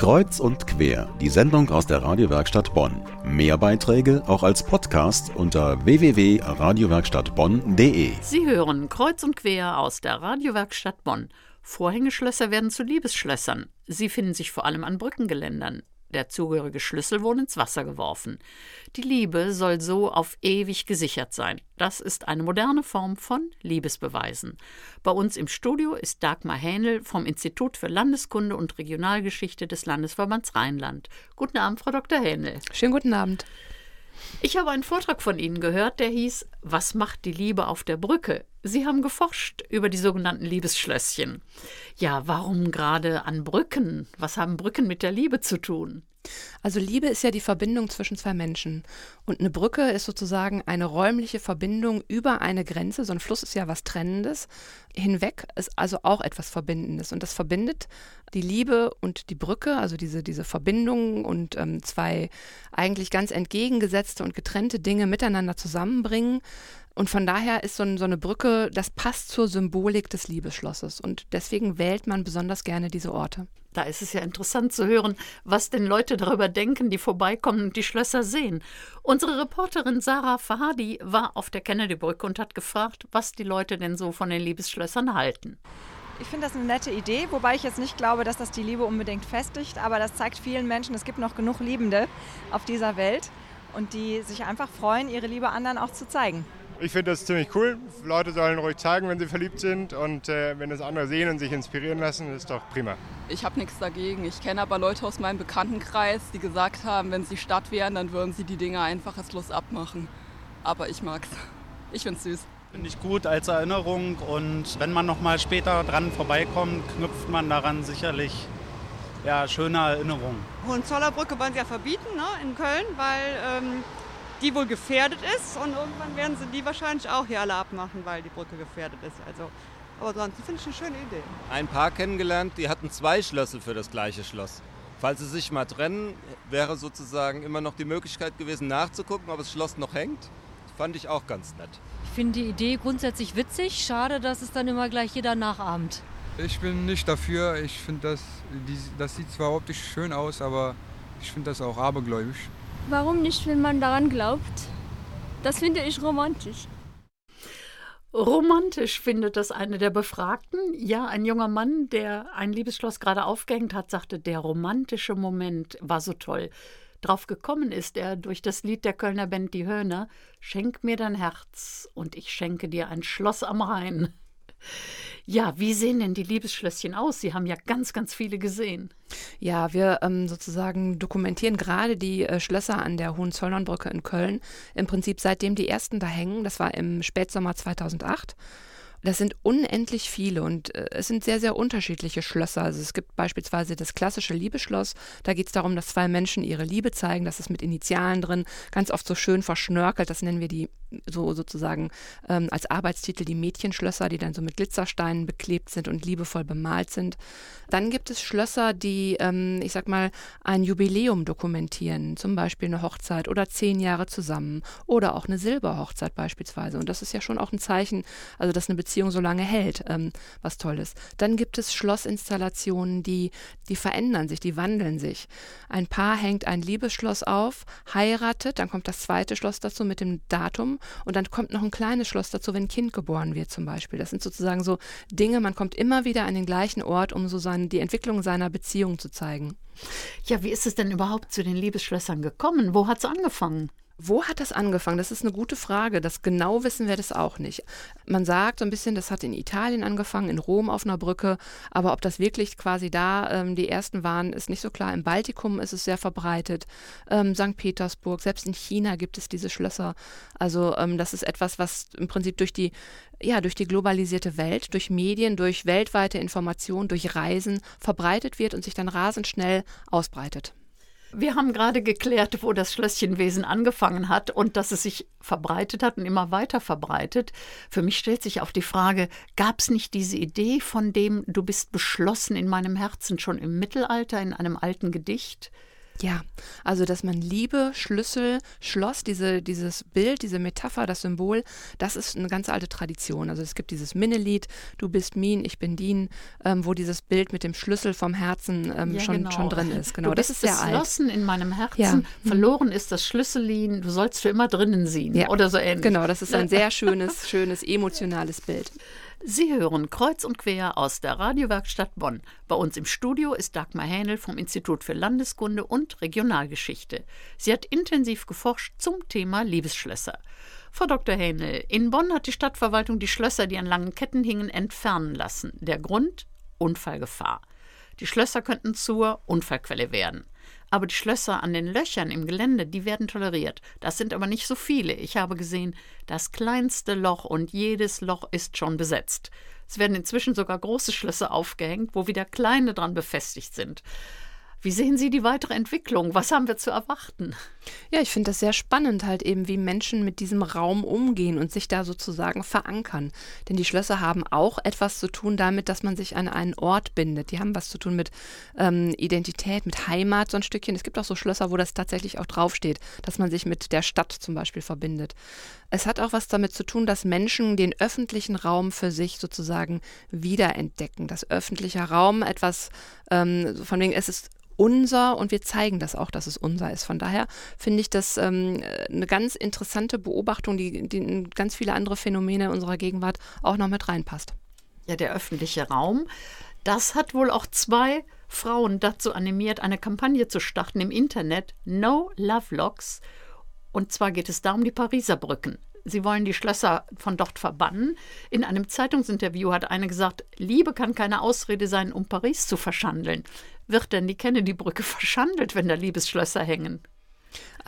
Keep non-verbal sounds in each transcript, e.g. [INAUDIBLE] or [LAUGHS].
Kreuz und quer, die Sendung aus der Radiowerkstatt Bonn. Mehr Beiträge auch als Podcast unter www.radiowerkstattbonn.de. Sie hören Kreuz und quer aus der Radiowerkstatt Bonn. Vorhängeschlösser werden zu Liebesschlössern. Sie finden sich vor allem an Brückengeländern der zugehörige Schlüssel wurde ins Wasser geworfen. Die Liebe soll so auf ewig gesichert sein. Das ist eine moderne Form von Liebesbeweisen. Bei uns im Studio ist Dagmar Hähnel vom Institut für Landeskunde und Regionalgeschichte des Landesverbands Rheinland. Guten Abend, Frau Dr. Hähnel. Schönen guten Abend. Ich habe einen Vortrag von Ihnen gehört, der hieß Was macht die Liebe auf der Brücke? Sie haben geforscht über die sogenannten Liebesschlösschen. Ja, warum gerade an Brücken? Was haben Brücken mit der Liebe zu tun? Also Liebe ist ja die Verbindung zwischen zwei Menschen. Und eine Brücke ist sozusagen eine räumliche Verbindung über eine Grenze. So ein Fluss ist ja was Trennendes. Hinweg ist also auch etwas Verbindendes. Und das verbindet die Liebe und die Brücke, also diese, diese Verbindung und ähm, zwei eigentlich ganz entgegengesetzte und getrennte Dinge miteinander zusammenbringen. Und von daher ist so, ein, so, eine Brücke, das passt zur Symbolik des Liebesschlosses. Und deswegen wählt man besonders gerne diese Orte. Da ist es ja interessant zu hören, was denn Leute darüber denken, die vorbeikommen und die Schlösser sehen. Unsere Reporterin Sarah Fahadi war auf der Kennedy-Brücke und hat gefragt, was die Leute denn so von den Liebesschlössern halten. Ich finde das eine nette Idee, wobei ich jetzt nicht glaube, dass das die Liebe unbedingt festigt, aber das zeigt vielen Menschen, es gibt noch genug Liebende auf dieser Welt und die sich einfach freuen, ihre Liebe anderen auch zu zeigen. Ich finde das ziemlich cool. Leute sollen ruhig zeigen, wenn sie verliebt sind und äh, wenn das andere sehen und sich inspirieren lassen, ist doch prima. Ich habe nichts dagegen. Ich kenne aber Leute aus meinem Bekanntenkreis, die gesagt haben, wenn sie Stadt wären, dann würden sie die Dinge einfach als Schluss abmachen. Aber ich mag's. Ich find's süß. Finde ich gut als Erinnerung und wenn man noch mal später dran vorbeikommt, knüpft man daran sicherlich ja, schöne Erinnerungen. Hohenzollernbrücke wollen sie ja verbieten ne, in Köln, weil ähm, die wohl gefährdet ist und irgendwann werden sie die wahrscheinlich auch hier alle abmachen, weil die Brücke gefährdet ist. Also, aber sonst finde ich eine schöne Idee. Ein Paar kennengelernt, die hatten zwei Schlüssel für das gleiche Schloss. Falls sie sich mal trennen, wäre sozusagen immer noch die Möglichkeit gewesen nachzugucken, ob das Schloss noch hängt. Das fand ich auch ganz nett. Ich finde die Idee grundsätzlich witzig. Schade, dass es dann immer gleich jeder nachahmt. Ich bin nicht dafür. Ich finde, das, das sieht zwar optisch schön aus, aber ich finde das auch abergläubisch. Warum nicht, wenn man daran glaubt? Das finde ich romantisch. Romantisch findet das eine der Befragten. Ja, ein junger Mann, der ein Liebesschloss gerade aufgehängt hat, sagte, der romantische Moment war so toll. Drauf gekommen ist er durch das Lied der Kölner Band Die Höhner, Schenk mir dein Herz und ich schenke dir ein Schloss am Rhein. Ja, wie sehen denn die Liebesschlösschen aus? Sie haben ja ganz, ganz viele gesehen. Ja, wir ähm, sozusagen dokumentieren gerade die äh, Schlösser an der Hohenzollernbrücke in Köln. Im Prinzip seitdem die ersten da hängen, das war im Spätsommer 2008. Das sind unendlich viele und äh, es sind sehr, sehr unterschiedliche Schlösser. Also es gibt beispielsweise das klassische Liebeschloss. Da geht es darum, dass zwei Menschen ihre Liebe zeigen. Das ist mit Initialen drin, ganz oft so schön verschnörkelt. Das nennen wir die so sozusagen ähm, als Arbeitstitel die Mädchenschlösser, die dann so mit Glitzersteinen beklebt sind und liebevoll bemalt sind. Dann gibt es Schlösser, die, ähm, ich sag mal, ein Jubiläum dokumentieren, zum Beispiel eine Hochzeit oder zehn Jahre zusammen oder auch eine Silberhochzeit beispielsweise. Und das ist ja schon auch ein Zeichen, also dass eine Beziehung Beziehung so lange hält, ähm, was toll ist. Dann gibt es Schlossinstallationen, die, die verändern sich, die wandeln sich. Ein Paar hängt ein Liebesschloss auf, heiratet, dann kommt das zweite Schloss dazu mit dem Datum und dann kommt noch ein kleines Schloss dazu, wenn ein Kind geboren wird zum Beispiel. Das sind sozusagen so Dinge, man kommt immer wieder an den gleichen Ort, um so seine, die Entwicklung seiner Beziehung zu zeigen. Ja, wie ist es denn überhaupt zu den Liebesschlössern gekommen? Wo hat es angefangen? Wo hat das angefangen? Das ist eine gute Frage. Das genau wissen wir das auch nicht. Man sagt so ein bisschen, das hat in Italien angefangen, in Rom auf einer Brücke. Aber ob das wirklich quasi da ähm, die ersten waren, ist nicht so klar. Im Baltikum ist es sehr verbreitet. Ähm, St. Petersburg, selbst in China gibt es diese Schlösser. Also ähm, das ist etwas, was im Prinzip durch die, ja, durch die globalisierte Welt, durch Medien, durch weltweite Information, durch Reisen verbreitet wird und sich dann rasend schnell ausbreitet. Wir haben gerade geklärt, wo das Schlösschenwesen angefangen hat und dass es sich verbreitet hat und immer weiter verbreitet. Für mich stellt sich auch die Frage, gab es nicht diese Idee von dem, du bist beschlossen in meinem Herzen schon im Mittelalter in einem alten Gedicht? Ja, also dass man Liebe, Schlüssel, Schloss, diese, dieses Bild, diese Metapher, das Symbol, das ist eine ganz alte Tradition. Also es gibt dieses Minnelied, du bist Min, ich bin Dien, ähm, wo dieses Bild mit dem Schlüssel vom Herzen ähm, ja, schon, genau. schon drin ist. Genau, du bist das ist sehr alt. in meinem Herzen, ja. verloren ist das Schlüssellin, du sollst für immer drinnen sehen ja. oder so ähnlich. Genau, das ist ein [LAUGHS] sehr schönes, schönes, emotionales Bild. Sie hören kreuz und quer aus der Radiowerkstatt Bonn. Bei uns im Studio ist Dagmar Hähnel vom Institut für Landeskunde und Regionalgeschichte. Sie hat intensiv geforscht zum Thema Liebesschlösser. Frau Dr. Hähnel, in Bonn hat die Stadtverwaltung die Schlösser, die an langen Ketten hingen, entfernen lassen. Der Grund? Unfallgefahr. Die Schlösser könnten zur Unfallquelle werden. Aber die Schlösser an den Löchern im Gelände, die werden toleriert. Das sind aber nicht so viele. Ich habe gesehen, das kleinste Loch und jedes Loch ist schon besetzt. Es werden inzwischen sogar große Schlösser aufgehängt, wo wieder kleine dran befestigt sind. Wie sehen Sie die weitere Entwicklung? Was haben wir zu erwarten? Ja, ich finde das sehr spannend, halt eben, wie Menschen mit diesem Raum umgehen und sich da sozusagen verankern. Denn die Schlösser haben auch etwas zu tun damit, dass man sich an einen Ort bindet. Die haben was zu tun mit ähm, Identität, mit Heimat so ein Stückchen. Es gibt auch so Schlösser, wo das tatsächlich auch draufsteht, dass man sich mit der Stadt zum Beispiel verbindet. Es hat auch was damit zu tun, dass Menschen den öffentlichen Raum für sich sozusagen wiederentdecken. Dass öffentlicher Raum etwas, ähm, von wegen, es ist unser und wir zeigen das auch, dass es unser ist. Von daher finde ich das ähm, eine ganz interessante Beobachtung, die, die in ganz viele andere Phänomene unserer Gegenwart auch noch mit reinpasst. Ja, der öffentliche Raum, das hat wohl auch zwei Frauen dazu animiert, eine Kampagne zu starten im Internet, No Love Locks. Und zwar geht es da um die Pariser Brücken. Sie wollen die Schlösser von dort verbannen. In einem Zeitungsinterview hat eine gesagt, Liebe kann keine Ausrede sein, um Paris zu verschandeln. Wird denn die Kennedy-Brücke [LAUGHS] verschandelt, wenn da Liebesschlösser hängen?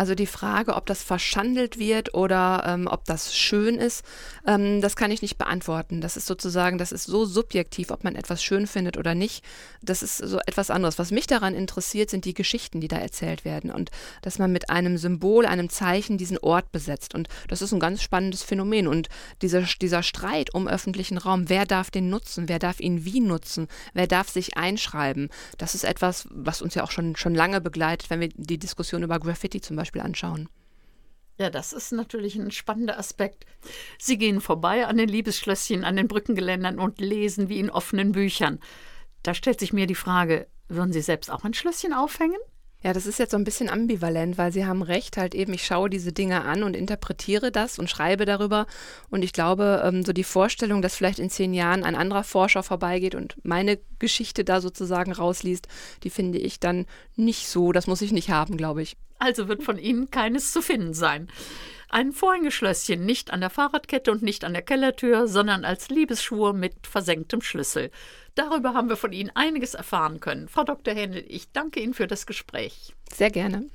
Also die Frage, ob das verschandelt wird oder ähm, ob das schön ist, ähm, das kann ich nicht beantworten. Das ist sozusagen, das ist so subjektiv, ob man etwas schön findet oder nicht. Das ist so etwas anderes. Was mich daran interessiert, sind die Geschichten, die da erzählt werden und dass man mit einem Symbol, einem Zeichen diesen Ort besetzt. Und das ist ein ganz spannendes Phänomen. Und dieser, dieser Streit um öffentlichen Raum, wer darf den nutzen, wer darf ihn wie nutzen, wer darf sich einschreiben, das ist etwas, was uns ja auch schon, schon lange begleitet, wenn wir die Diskussion über Graffiti zum Beispiel Beispiel anschauen. Ja, das ist natürlich ein spannender Aspekt. Sie gehen vorbei an den Liebesschlösschen, an den Brückengeländern und lesen wie in offenen Büchern. Da stellt sich mir die Frage, würden Sie selbst auch ein Schlösschen aufhängen? Ja, das ist jetzt so ein bisschen ambivalent, weil Sie haben recht, halt eben, ich schaue diese Dinge an und interpretiere das und schreibe darüber. Und ich glaube, ähm, so die Vorstellung, dass vielleicht in zehn Jahren ein anderer Forscher vorbeigeht und meine Geschichte da sozusagen rausliest, die finde ich dann nicht so. Das muss ich nicht haben, glaube ich. Also wird von Ihnen keines zu finden sein. Ein Vorhängeschlösschen nicht an der Fahrradkette und nicht an der Kellertür, sondern als Liebesschwur mit versenktem Schlüssel. Darüber haben wir von Ihnen einiges erfahren können. Frau Dr. Händel, ich danke Ihnen für das Gespräch. Sehr gerne.